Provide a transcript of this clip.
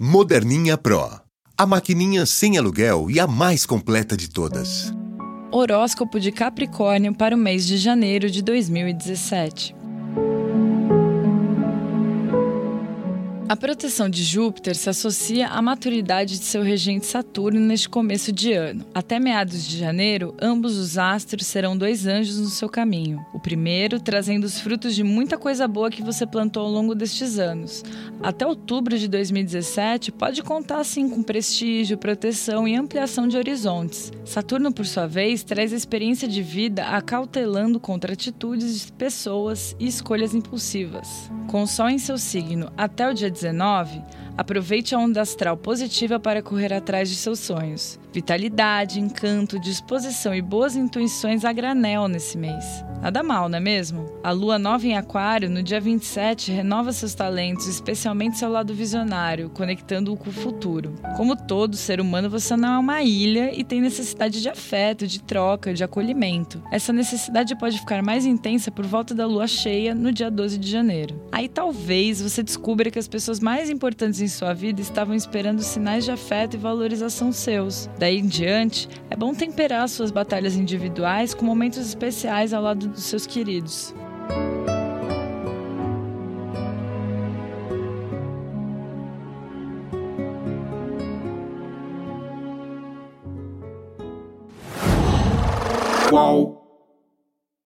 Moderninha Pro. A maquininha sem aluguel e a mais completa de todas. Horóscopo de Capricórnio para o mês de janeiro de 2017. A proteção de Júpiter se associa à maturidade de seu regente Saturno neste começo de ano. Até meados de janeiro, ambos os astros serão dois anjos no seu caminho. O primeiro trazendo os frutos de muita coisa boa que você plantou ao longo destes anos. Até outubro de 2017, pode contar sim com prestígio, proteção e ampliação de horizontes. Saturno, por sua vez, traz a experiência de vida acautelando contra atitudes de pessoas e escolhas impulsivas. Com o Sol em seu signo até o dia 19, aproveite a onda astral positiva para correr atrás de seus sonhos. Vitalidade, encanto, disposição e boas intuições a granel nesse mês. Nada mal, não é mesmo? A lua nova em Aquário, no dia 27, renova seus talentos, especialmente seu lado visionário, conectando-o com o futuro. Como todo ser humano, você não é uma ilha e tem necessidade de afeto, de troca, de acolhimento. Essa necessidade pode ficar mais intensa por volta da lua cheia, no dia 12 de janeiro. Aí talvez você descubra que as pessoas mais importantes em sua vida estavam esperando sinais de afeto e valorização seus. Daí em diante, é bom temperar suas batalhas individuais com momentos especiais ao lado dos seus queridos. Qual?